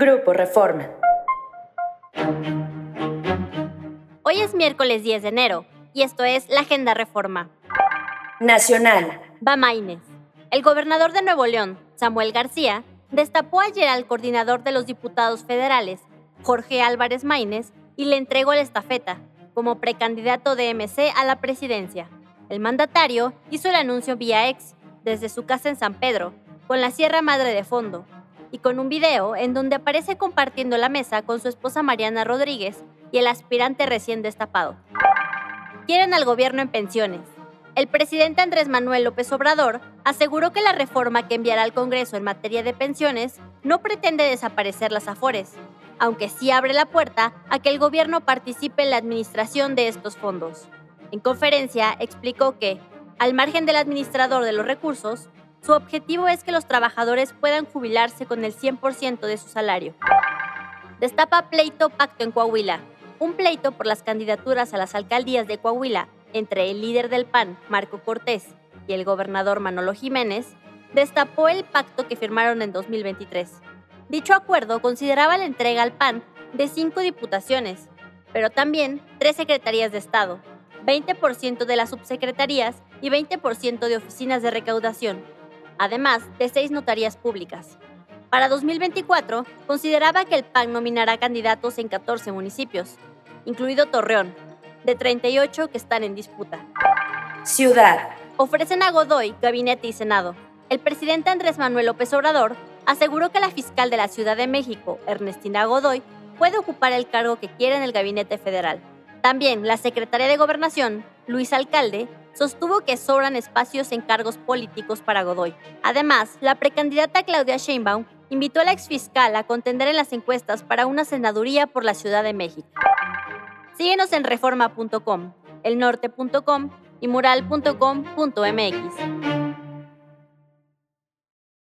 Grupo Reforma. Hoy es miércoles 10 de enero y esto es la Agenda Reforma. Nacional. Bamaines. El gobernador de Nuevo León, Samuel García, destapó ayer al coordinador de los diputados federales, Jorge Álvarez Maínez, y le entregó la estafeta como precandidato de MC a la presidencia. El mandatario hizo el anuncio vía ex desde su casa en San Pedro, con la Sierra Madre de fondo, y con un video en donde aparece compartiendo la mesa con su esposa Mariana Rodríguez y el aspirante recién destapado. Quieren al gobierno en pensiones. El presidente Andrés Manuel López Obrador aseguró que la reforma que enviará al Congreso en materia de pensiones no pretende desaparecer las afores, aunque sí abre la puerta a que el gobierno participe en la administración de estos fondos. En conferencia explicó que, al margen del administrador de los recursos, su objetivo es que los trabajadores puedan jubilarse con el 100% de su salario. Destapa pleito pacto en Coahuila. Un pleito por las candidaturas a las alcaldías de Coahuila entre el líder del PAN, Marco Cortés, y el gobernador Manolo Jiménez, destapó el pacto que firmaron en 2023. Dicho acuerdo consideraba la entrega al PAN de cinco diputaciones, pero también tres secretarías de Estado, 20% de las subsecretarías y 20% de oficinas de recaudación, además de seis notarías públicas. Para 2024, consideraba que el PAN nominará candidatos en 14 municipios, incluido Torreón, de 38 que están en disputa. Ciudad. Ofrecen a Godoy gabinete y Senado. El presidente Andrés Manuel López Obrador aseguró que la fiscal de la Ciudad de México, Ernestina Godoy, puede ocupar el cargo que quiera en el gabinete federal. También la secretaria de Gobernación, Luis Alcalde, sostuvo que sobran espacios en cargos políticos para Godoy. Además, la precandidata Claudia Sheinbaum invitó a la exfiscal a contender en las encuestas para una senaduría por la Ciudad de México. Síguenos en reforma.com, elnorte.com y mural.com.mx.